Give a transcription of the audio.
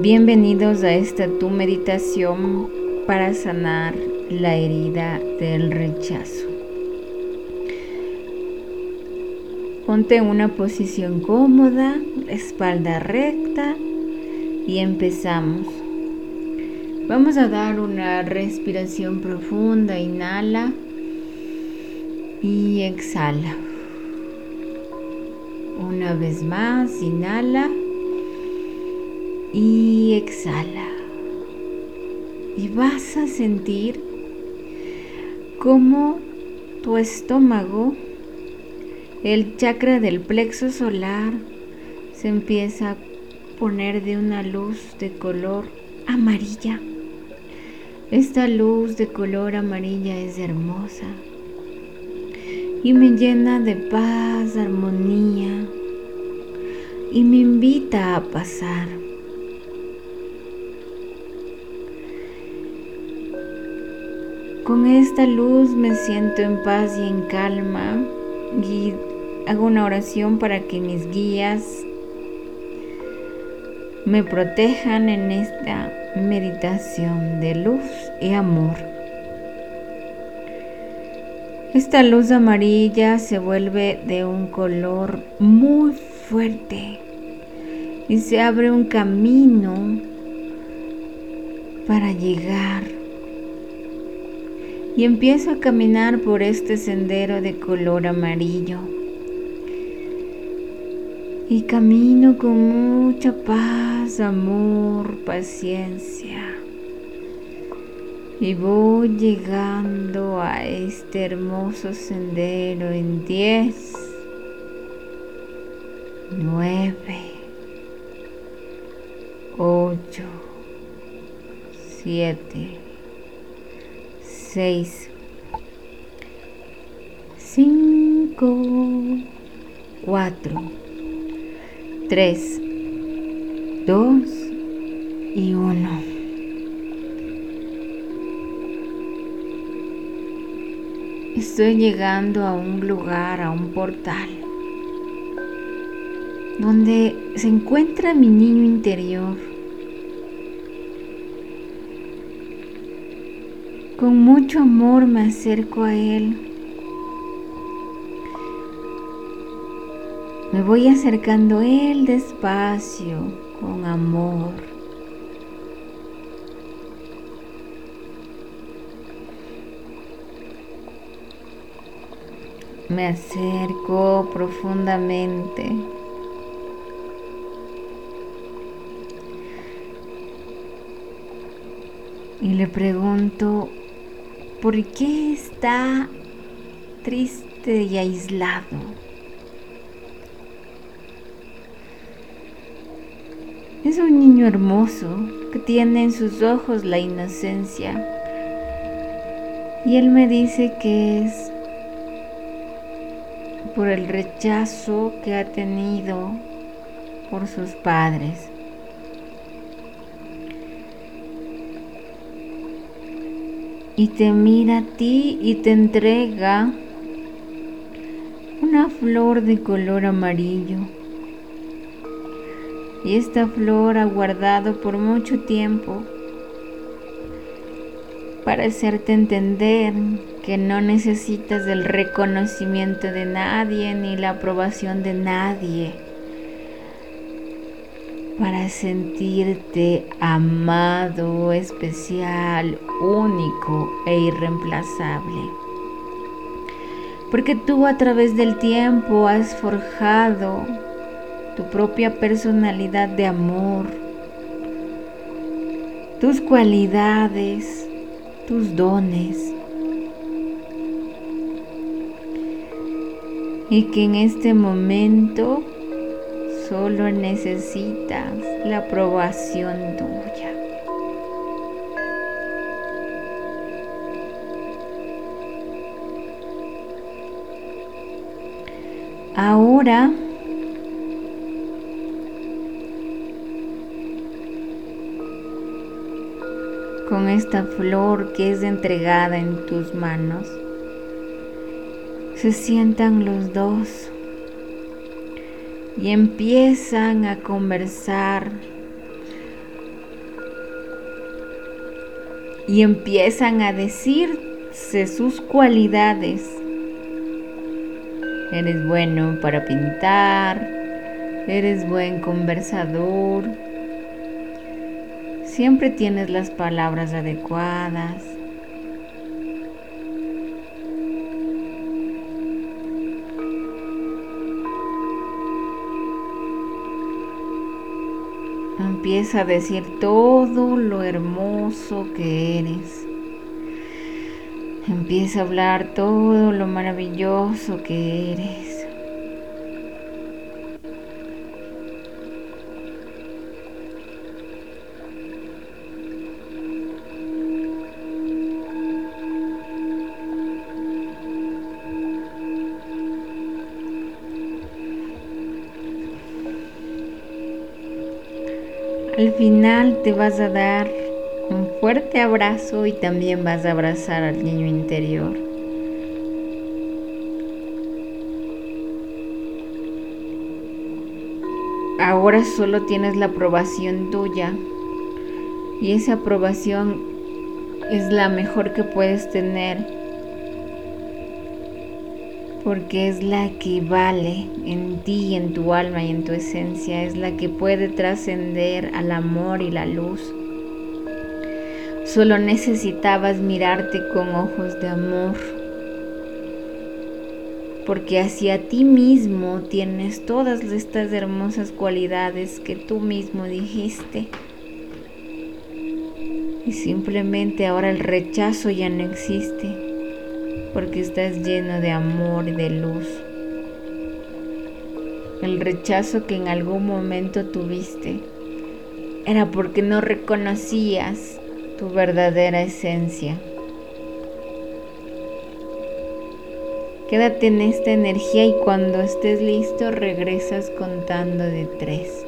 Bienvenidos a esta tu meditación para sanar la herida del rechazo. Ponte en una posición cómoda, espalda recta y empezamos. Vamos a dar una respiración profunda, inhala y exhala. Una vez más, inhala y exhala. Y vas a sentir cómo tu estómago, el chakra del plexo solar, se empieza a poner de una luz de color amarilla. Esta luz de color amarilla es hermosa y me llena de paz, armonía y me invita a pasar. Con esta luz me siento en paz y en calma y hago una oración para que mis guías me protejan en esta meditación de luz y amor. Esta luz amarilla se vuelve de un color muy fuerte y se abre un camino para llegar y empiezo a caminar por este sendero de color amarillo. Y camino con mucha paz, amor, paciencia. Y voy llegando a este hermoso sendero en 10, 9, 8, 7, 6, 5, 4, 3, 2 y 1. Estoy llegando a un lugar, a un portal, donde se encuentra mi niño interior Con mucho amor me acerco a Él. Me voy acercando a Él despacio, con amor. Me acerco profundamente. Y le pregunto, ¿Por qué está triste y aislado? Es un niño hermoso que tiene en sus ojos la inocencia. Y él me dice que es por el rechazo que ha tenido por sus padres. Y te mira a ti y te entrega una flor de color amarillo. Y esta flor ha guardado por mucho tiempo para hacerte entender que no necesitas del reconocimiento de nadie ni la aprobación de nadie para sentirte amado, especial, único e irreemplazable. Porque tú a través del tiempo has forjado tu propia personalidad de amor, tus cualidades, tus dones. Y que en este momento Solo necesitas la aprobación tuya. Ahora con esta flor que es entregada en tus manos, se sientan los dos y empiezan a conversar y empiezan a decirse sus cualidades. Eres bueno para pintar, eres buen conversador, siempre tienes las palabras adecuadas. Empieza a decir todo lo hermoso que eres. Empieza a hablar todo lo maravilloso que eres. Al final te vas a dar un fuerte abrazo y también vas a abrazar al niño interior. Ahora solo tienes la aprobación tuya y esa aprobación es la mejor que puedes tener porque es la que vale en ti, en tu alma y en tu esencia, es la que puede trascender al amor y la luz. Solo necesitabas mirarte con ojos de amor, porque hacia ti mismo tienes todas estas hermosas cualidades que tú mismo dijiste. Y simplemente ahora el rechazo ya no existe porque estás lleno de amor y de luz. El rechazo que en algún momento tuviste era porque no reconocías tu verdadera esencia. Quédate en esta energía y cuando estés listo regresas contando de tres.